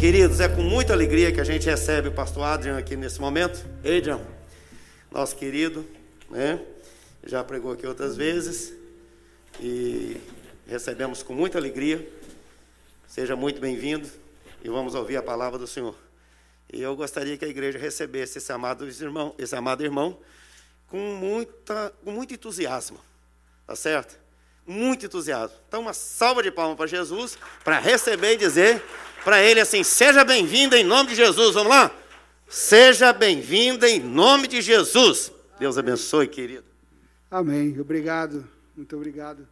Queridos, é com muita alegria que a gente recebe o pastor Adrian aqui nesse momento. Adrian, nosso querido, né? Já pregou aqui outras vezes e recebemos com muita alegria. Seja muito bem-vindo e vamos ouvir a palavra do Senhor. E eu gostaria que a igreja recebesse esse amado irmão, esse amado irmão com, muita, com muito entusiasmo, tá certo? Muito entusiasmo. Então, uma salva de palmas para Jesus, para receber e dizer para ele assim: seja bem-vindo em nome de Jesus. Vamos lá? Seja bem-vindo em nome de Jesus. Deus abençoe, querido. Amém. Obrigado. Muito obrigado.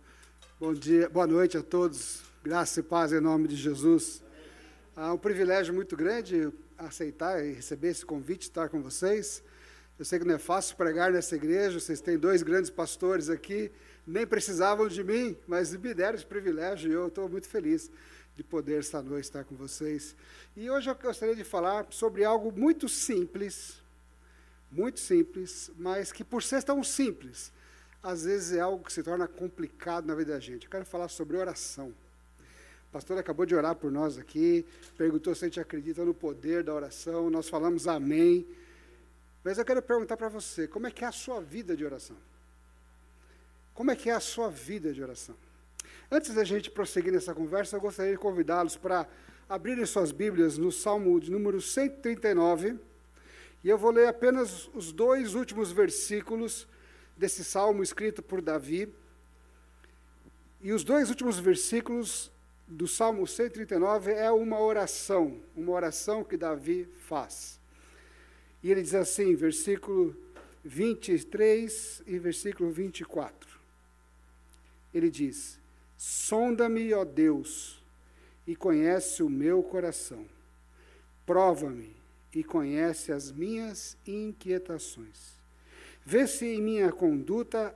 Bom dia, boa noite a todos. Graça e paz em nome de Jesus. É um privilégio muito grande aceitar e receber esse convite, estar com vocês. Eu sei que não é fácil pregar nessa igreja, vocês têm dois grandes pastores aqui, nem precisavam de mim, mas me deram esse privilégio e eu estou muito feliz de poder esta noite estar com vocês. E hoje eu gostaria de falar sobre algo muito simples, muito simples, mas que por ser tão simples, às vezes é algo que se torna complicado na vida da gente. Eu quero falar sobre oração. O pastor acabou de orar por nós aqui, perguntou se a gente acredita no poder da oração, nós falamos amém. Mas eu quero perguntar para você, como é que é a sua vida de oração? Como é que é a sua vida de oração? Antes da gente prosseguir nessa conversa, eu gostaria de convidá-los para abrirem suas Bíblias no Salmo de número 139, e eu vou ler apenas os dois últimos versículos desse salmo escrito por Davi. E os dois últimos versículos do Salmo 139 é uma oração, uma oração que Davi faz. E ele diz assim, versículo 23 e versículo 24. Ele diz: Sonda-me, ó Deus, e conhece o meu coração. Prova-me e conhece as minhas inquietações. Vê se em minha conduta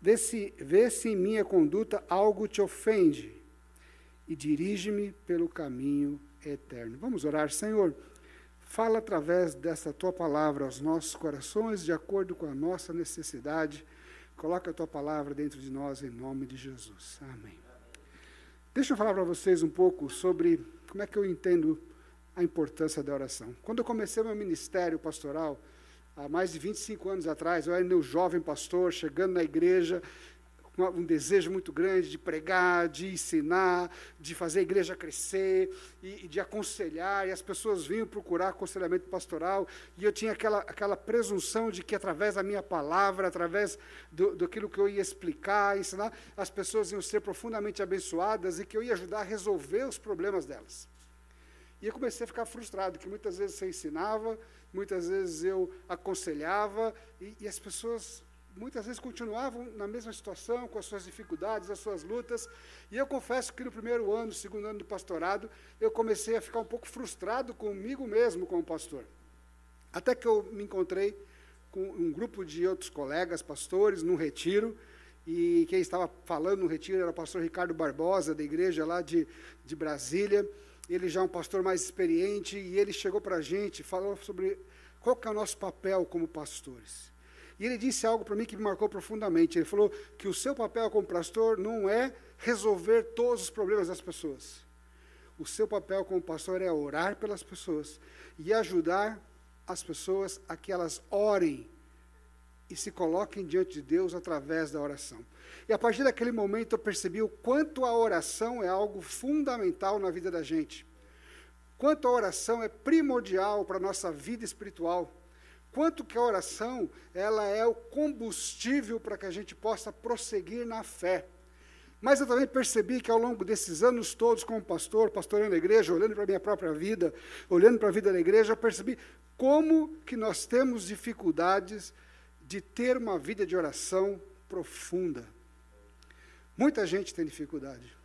vê se, vê se em minha conduta algo te ofende e dirige-me pelo caminho eterno. Vamos orar, Senhor. Fala através dessa tua palavra aos nossos corações, de acordo com a nossa necessidade Coloca a tua palavra dentro de nós em nome de Jesus. Amém. Deixa eu falar para vocês um pouco sobre como é que eu entendo a importância da oração. Quando eu comecei meu ministério pastoral, há mais de 25 anos atrás, eu era um jovem pastor, chegando na igreja, um desejo muito grande de pregar, de ensinar, de fazer a igreja crescer e, de aconselhar, e as pessoas vinham procurar aconselhamento pastoral, e eu tinha aquela, aquela presunção de que através da minha palavra, através do, daquilo que eu ia explicar, ensinar, as pessoas iam ser profundamente abençoadas e que eu ia ajudar a resolver os problemas delas. E eu comecei a ficar frustrado, que muitas vezes eu ensinava, muitas vezes eu aconselhava, e, e as pessoas muitas vezes continuavam na mesma situação, com as suas dificuldades, as suas lutas. E eu confesso que no primeiro ano, segundo ano de pastorado, eu comecei a ficar um pouco frustrado comigo mesmo como pastor. Até que eu me encontrei com um grupo de outros colegas pastores num retiro, e quem estava falando no retiro era o pastor Ricardo Barbosa, da igreja lá de, de Brasília. Ele já é um pastor mais experiente, e ele chegou para a gente, falou sobre qual que é o nosso papel como pastores. E ele disse algo para mim que me marcou profundamente. Ele falou que o seu papel como pastor não é resolver todos os problemas das pessoas. O seu papel como pastor é orar pelas pessoas e ajudar as pessoas a que elas orem e se coloquem diante de Deus através da oração. E a partir daquele momento eu percebi o quanto a oração é algo fundamental na vida da gente. Quanto a oração é primordial para a nossa vida espiritual quanto que a oração ela é o combustível para que a gente possa prosseguir na fé. Mas eu também percebi que ao longo desses anos todos, como pastor, pastoreando a igreja, olhando para a minha própria vida, olhando para a vida da igreja, eu percebi como que nós temos dificuldades de ter uma vida de oração profunda. Muita gente tem dificuldade.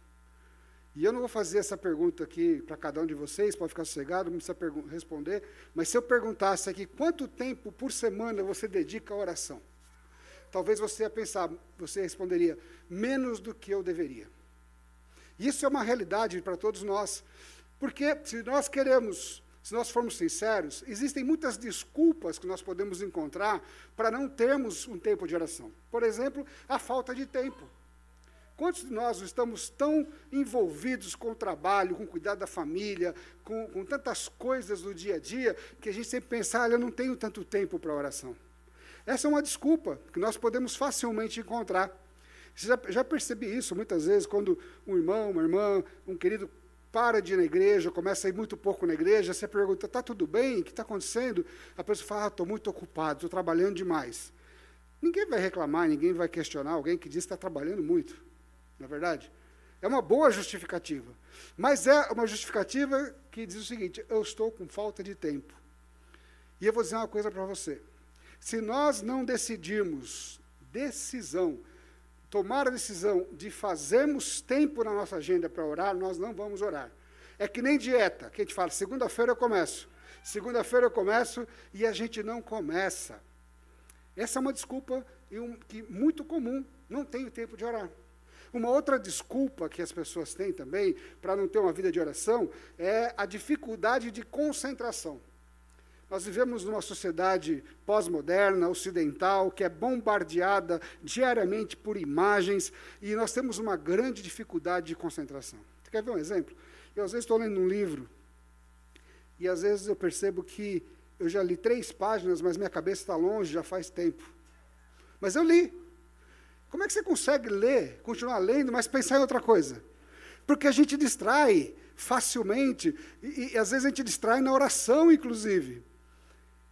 E eu não vou fazer essa pergunta aqui para cada um de vocês, pode ficar sossegado, não precisa responder, mas se eu perguntasse aqui quanto tempo por semana você dedica à oração, talvez você ia pensar, você responderia, menos do que eu deveria. Isso é uma realidade para todos nós, porque se nós queremos, se nós formos sinceros, existem muitas desculpas que nós podemos encontrar para não termos um tempo de oração. Por exemplo, a falta de tempo. Quantos de nós estamos tão envolvidos com o trabalho, com o cuidado da família, com, com tantas coisas do dia a dia, que a gente sempre pensa, ah, eu não tenho tanto tempo para oração. Essa é uma desculpa que nós podemos facilmente encontrar. Já, já percebi isso muitas vezes, quando um irmão, uma irmã, um querido para de ir na igreja, começa a ir muito pouco na igreja, você pergunta, está tudo bem? O que está acontecendo? A pessoa fala, ah, estou muito ocupado, estou trabalhando demais. Ninguém vai reclamar, ninguém vai questionar alguém que diz que está trabalhando muito. Não é verdade? É uma boa justificativa. Mas é uma justificativa que diz o seguinte: eu estou com falta de tempo. E eu vou dizer uma coisa para você. Se nós não decidirmos decisão, tomar a decisão de fazermos tempo na nossa agenda para orar, nós não vamos orar. É que nem dieta, que a gente fala, segunda-feira eu começo. Segunda-feira eu começo e a gente não começa. Essa é uma desculpa que muito comum, não tenho tempo de orar. Uma outra desculpa que as pessoas têm também para não ter uma vida de oração é a dificuldade de concentração. Nós vivemos numa sociedade pós-moderna, ocidental, que é bombardeada diariamente por imagens, e nós temos uma grande dificuldade de concentração. Você quer ver um exemplo? Eu, às vezes, estou lendo um livro, e às vezes eu percebo que eu já li três páginas, mas minha cabeça está longe já faz tempo. Mas eu li. Como é que você consegue ler, continuar lendo, mas pensar em outra coisa? Porque a gente distrai facilmente, e, e às vezes a gente distrai na oração, inclusive.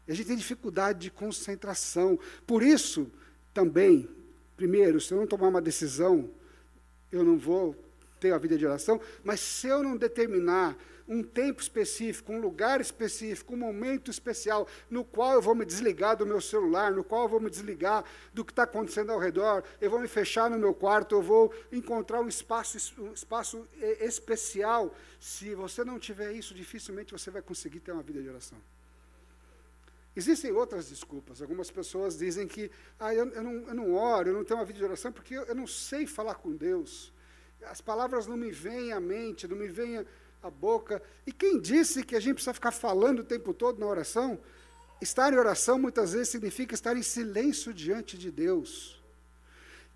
E a gente tem dificuldade de concentração. Por isso, também, primeiro, se eu não tomar uma decisão, eu não vou ter a vida de oração, mas se eu não determinar um tempo específico, um lugar específico, um momento especial, no qual eu vou me desligar do meu celular, no qual eu vou me desligar do que está acontecendo ao redor, eu vou me fechar no meu quarto, eu vou encontrar um espaço, um espaço eh, especial. Se você não tiver isso, dificilmente você vai conseguir ter uma vida de oração. Existem outras desculpas. Algumas pessoas dizem que ah, eu, eu, não, eu não oro, eu não tenho uma vida de oração porque eu, eu não sei falar com Deus. As palavras não me vêm à mente, não me vêm a boca. E quem disse que a gente precisa ficar falando o tempo todo na oração? Estar em oração muitas vezes significa estar em silêncio diante de Deus.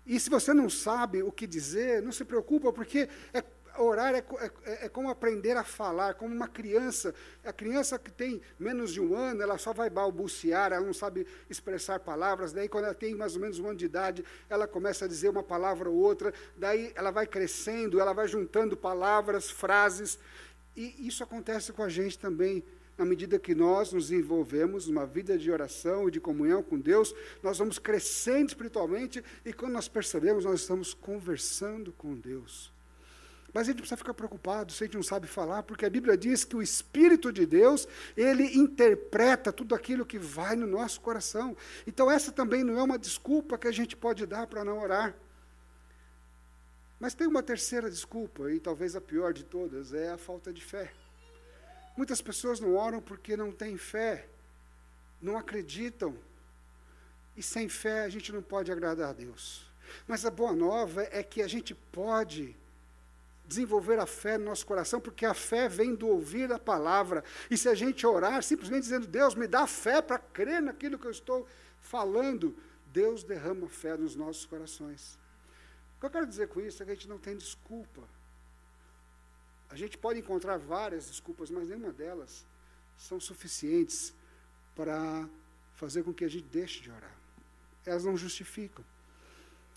E se você não sabe o que dizer, não se preocupa, porque é, orar é, é, é, como aprender a falar, como uma criança. A criança que tem menos de um ano, ela só vai balbuciar, ela não sabe expressar palavras. Daí, quando ela tem mais ou menos um ano de idade, ela começa a dizer uma palavra ou outra. Daí, ela vai crescendo, ela vai juntando palavras, frases. E isso acontece com a gente também. Na medida que nós nos envolvemos numa vida de oração e de comunhão com Deus, nós vamos crescendo espiritualmente e quando nós percebemos, nós estamos conversando com Deus. Mas a gente precisa ficar preocupado se a gente não sabe falar, porque a Bíblia diz que o Espírito de Deus, ele interpreta tudo aquilo que vai no nosso coração. Então, essa também não é uma desculpa que a gente pode dar para não orar. Mas tem uma terceira desculpa, e talvez a pior de todas, é a falta de fé. Muitas pessoas não oram porque não têm fé, não acreditam. E sem fé a gente não pode agradar a Deus. Mas a boa nova é que a gente pode desenvolver a fé no nosso coração, porque a fé vem do ouvir a palavra. E se a gente orar simplesmente dizendo, Deus, me dá fé para crer naquilo que eu estou falando, Deus derrama fé nos nossos corações. O que eu quero dizer com isso é que a gente não tem desculpa. A gente pode encontrar várias desculpas, mas nenhuma delas são suficientes para fazer com que a gente deixe de orar. Elas não justificam.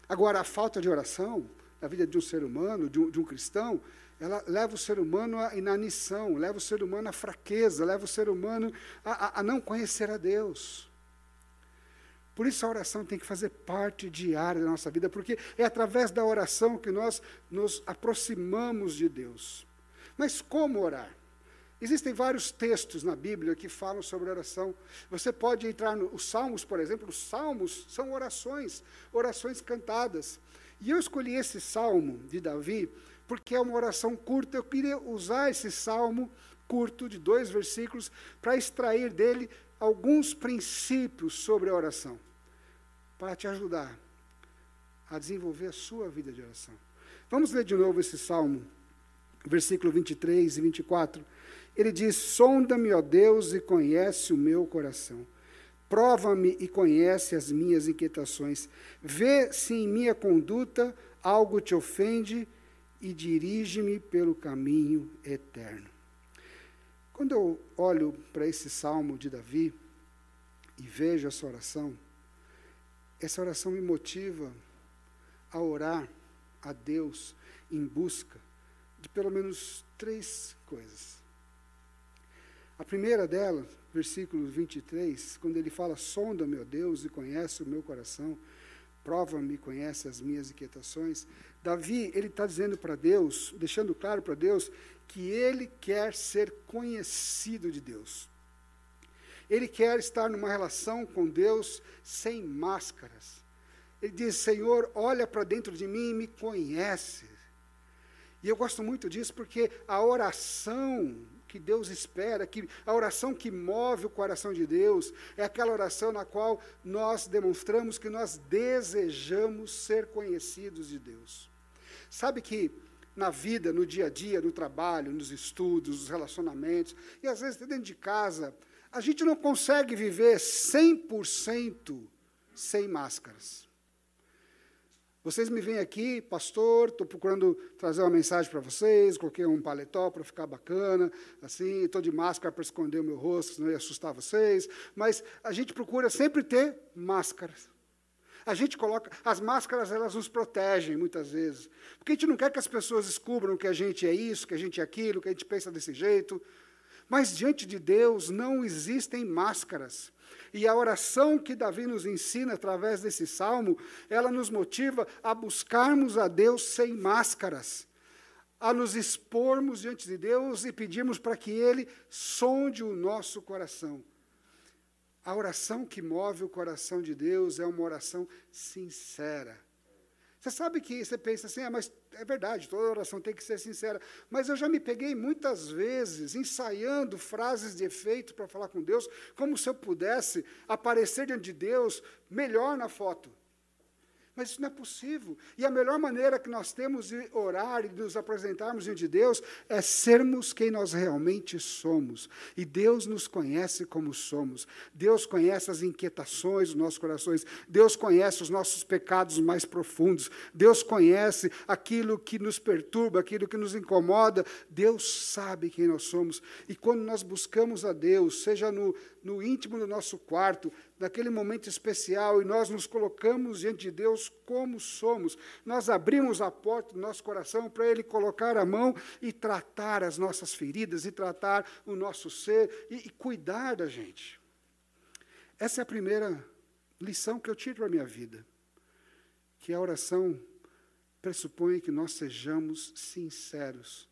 Agora, a falta de oração na vida de um ser humano, de um, de um cristão, ela leva o ser humano à inanição, leva o ser humano à fraqueza, leva o ser humano a, a, a não conhecer a Deus. Por isso a oração tem que fazer parte diária da nossa vida, porque é através da oração que nós nos aproximamos de Deus. Mas como orar? Existem vários textos na Bíblia que falam sobre oração. Você pode entrar nos Salmos, por exemplo, os Salmos são orações, orações cantadas. E eu escolhi esse salmo de Davi porque é uma oração curta. Eu queria usar esse salmo curto, de dois versículos, para extrair dele alguns princípios sobre a oração, para te ajudar a desenvolver a sua vida de oração. Vamos ler de novo esse salmo, versículo 23 e 24. Ele diz: Sonda-me, ó Deus, e conhece o meu coração. Prova-me e conhece as minhas inquietações. Vê se em minha conduta algo te ofende e dirige-me pelo caminho eterno. Quando eu olho para esse salmo de Davi e vejo essa oração, essa oração me motiva a orar a Deus em busca de pelo menos três coisas. A primeira delas, versículo 23, quando ele fala: Sonda, meu Deus, e conhece o meu coração, prova-me, conhece as minhas inquietações. Davi, ele está dizendo para Deus, deixando claro para Deus, que ele quer ser conhecido de Deus. Ele quer estar numa relação com Deus sem máscaras. Ele diz: Senhor, olha para dentro de mim e me conhece. E eu gosto muito disso porque a oração que Deus espera, que a oração que move o coração de Deus, é aquela oração na qual nós demonstramos que nós desejamos ser conhecidos de Deus. Sabe que na vida, no dia a dia, no trabalho, nos estudos, nos relacionamentos, e às vezes dentro de casa, a gente não consegue viver 100% sem máscaras. Vocês me vêm aqui, pastor, estou procurando trazer uma mensagem para vocês, coloquei um paletó para ficar bacana, assim, estou de máscara para esconder o meu rosto, senão ia assustar vocês, mas a gente procura sempre ter máscaras. A gente coloca, as máscaras elas nos protegem muitas vezes, porque a gente não quer que as pessoas descubram que a gente é isso, que a gente é aquilo, que a gente pensa desse jeito, mas diante de Deus não existem máscaras. E a oração que Davi nos ensina através desse salmo, ela nos motiva a buscarmos a Deus sem máscaras, a nos expormos diante de Deus e pedirmos para que Ele sonde o nosso coração. A oração que move o coração de Deus é uma oração sincera. Você sabe que você pensa assim, ah, mas é verdade, toda oração tem que ser sincera. Mas eu já me peguei muitas vezes ensaiando frases de efeito para falar com Deus, como se eu pudesse aparecer diante de Deus melhor na foto. Mas isso não é possível. E a melhor maneira que nós temos de orar e de nos apresentarmos diante de Deus é sermos quem nós realmente somos. E Deus nos conhece como somos. Deus conhece as inquietações dos nossos corações. Deus conhece os nossos pecados mais profundos. Deus conhece aquilo que nos perturba, aquilo que nos incomoda. Deus sabe quem nós somos. E quando nós buscamos a Deus, seja no, no íntimo do nosso quarto, naquele momento especial e nós nos colocamos diante de Deus como somos. Nós abrimos a porta do nosso coração para Ele colocar a mão e tratar as nossas feridas, e tratar o nosso ser e, e cuidar da gente. Essa é a primeira lição que eu tiro para a minha vida. Que a oração pressupõe que nós sejamos sinceros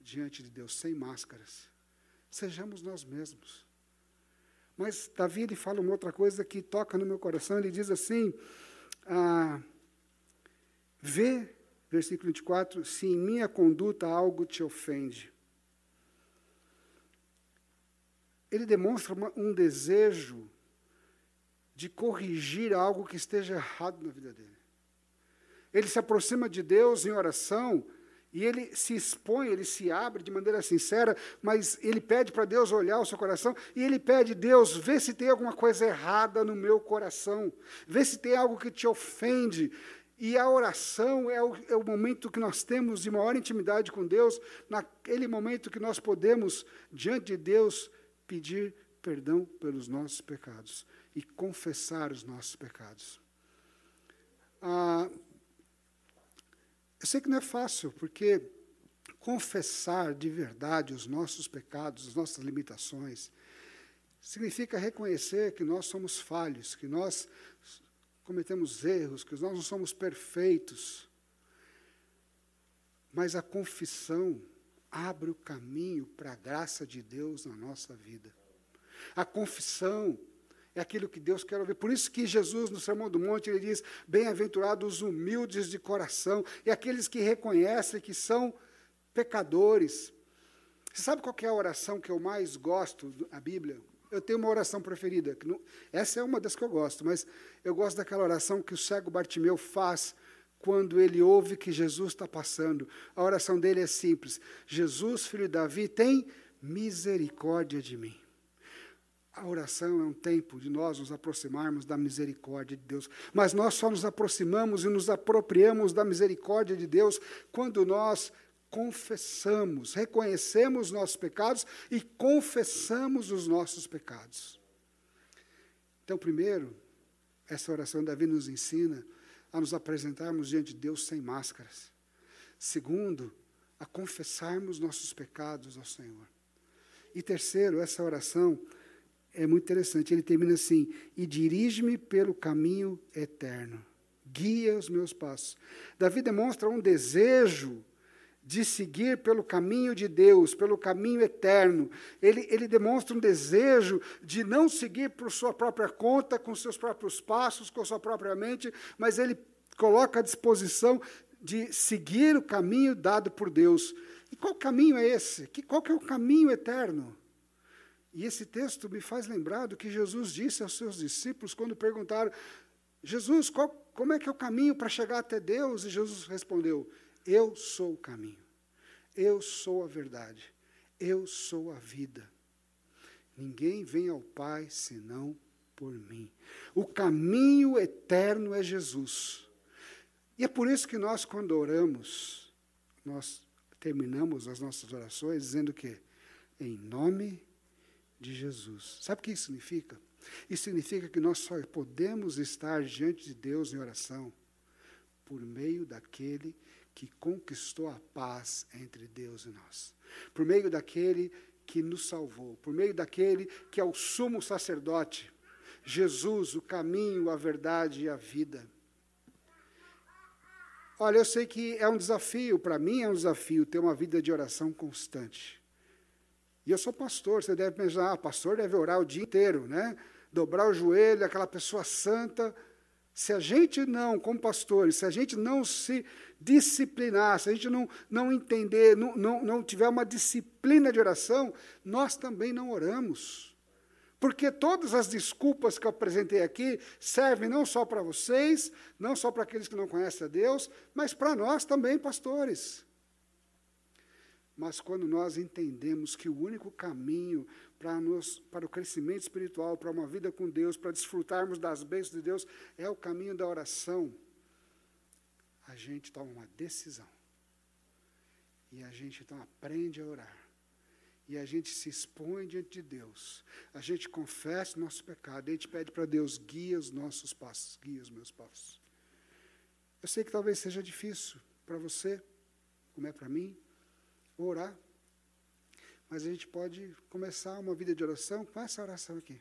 diante de Deus, sem máscaras. Sejamos nós mesmos. Mas Davi ele fala uma outra coisa que toca no meu coração. Ele diz assim: ah, Vê, versículo 24, se em minha conduta algo te ofende. Ele demonstra uma, um desejo de corrigir algo que esteja errado na vida dele. Ele se aproxima de Deus em oração e ele se expõe, ele se abre de maneira sincera, mas ele pede para Deus olhar o seu coração e ele pede, Deus, vê se tem alguma coisa errada no meu coração, vê se tem algo que te ofende. E a oração é o, é o momento que nós temos de maior intimidade com Deus, naquele momento que nós podemos, diante de Deus, pedir perdão pelos nossos pecados e confessar os nossos pecados. Ah, eu sei que não é fácil, porque confessar de verdade os nossos pecados, as nossas limitações, significa reconhecer que nós somos falhos, que nós cometemos erros, que nós não somos perfeitos. Mas a confissão abre o caminho para a graça de Deus na nossa vida. A confissão é aquilo que Deus quer ouvir. Por isso que Jesus, no Sermão do Monte, ele diz: Bem-aventurados os humildes de coração, e aqueles que reconhecem que são pecadores. Você sabe qual é a oração que eu mais gosto da Bíblia? Eu tenho uma oração preferida. Não, essa é uma das que eu gosto, mas eu gosto daquela oração que o cego Bartimeu faz quando ele ouve que Jesus está passando. A oração dele é simples: Jesus, filho de Davi, tem misericórdia de mim a oração é um tempo de nós nos aproximarmos da misericórdia de Deus. Mas nós só nos aproximamos e nos apropriamos da misericórdia de Deus quando nós confessamos, reconhecemos nossos pecados e confessamos os nossos pecados. Então, primeiro, essa oração Davi nos ensina a nos apresentarmos diante de Deus sem máscaras. Segundo, a confessarmos nossos pecados ao Senhor. E terceiro, essa oração é muito interessante. Ele termina assim: E dirige-me pelo caminho eterno, guia os meus passos. Davi demonstra um desejo de seguir pelo caminho de Deus, pelo caminho eterno. Ele, ele demonstra um desejo de não seguir por sua própria conta, com seus próprios passos, com sua própria mente, mas ele coloca à disposição de seguir o caminho dado por Deus. E qual caminho é esse? Que, qual que é o caminho eterno? E esse texto me faz lembrar do que Jesus disse aos seus discípulos quando perguntaram: Jesus, qual, como é que é o caminho para chegar até Deus? E Jesus respondeu: Eu sou o caminho, eu sou a verdade, eu sou a vida. Ninguém vem ao Pai senão por mim. O caminho eterno é Jesus. E é por isso que nós, quando oramos, nós terminamos as nossas orações dizendo que, em nome de Jesus. Sabe o que isso significa? Isso significa que nós só podemos estar diante de Deus em oração por meio daquele que conquistou a paz entre Deus e nós. Por meio daquele que nos salvou, por meio daquele que é o sumo sacerdote, Jesus, o caminho, a verdade e a vida. Olha, eu sei que é um desafio, para mim é um desafio ter uma vida de oração constante. E eu sou pastor, você deve pensar, ah, pastor deve orar o dia inteiro, né? Dobrar o joelho, aquela pessoa santa. Se a gente não, como pastores, se a gente não se disciplinar, se a gente não, não entender, não, não, não tiver uma disciplina de oração, nós também não oramos. Porque todas as desculpas que eu apresentei aqui servem não só para vocês, não só para aqueles que não conhecem a Deus, mas para nós também, pastores. Mas quando nós entendemos que o único caminho para, nos, para o crescimento espiritual, para uma vida com Deus, para desfrutarmos das bênçãos de Deus, é o caminho da oração, a gente toma uma decisão. E a gente então aprende a orar. E a gente se expõe diante de Deus. A gente confessa o nosso pecado. A gente pede para Deus, guia os nossos passos, guia os meus passos. Eu sei que talvez seja difícil para você, como é para mim, orar. Mas a gente pode começar uma vida de oração com essa oração aqui.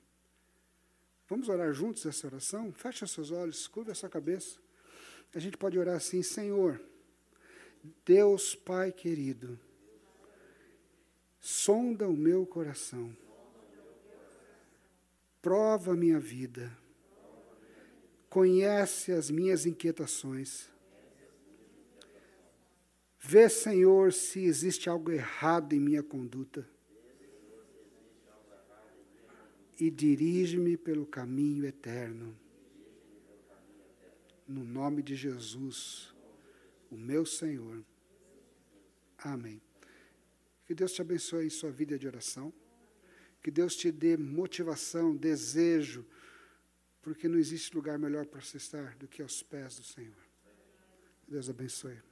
Vamos orar juntos essa oração? Feche seus olhos, curva a sua cabeça. A gente pode orar assim: Senhor, Deus Pai querido, sonda o meu coração, prova a minha vida, conhece as minhas inquietações Vê, Senhor, se existe algo errado em minha conduta. E dirige-me pelo caminho eterno. No nome de Jesus, o meu Senhor. Amém. Que Deus te abençoe em sua vida de oração. Que Deus te dê motivação, desejo, porque não existe lugar melhor para se estar do que aos pés do Senhor. Deus abençoe.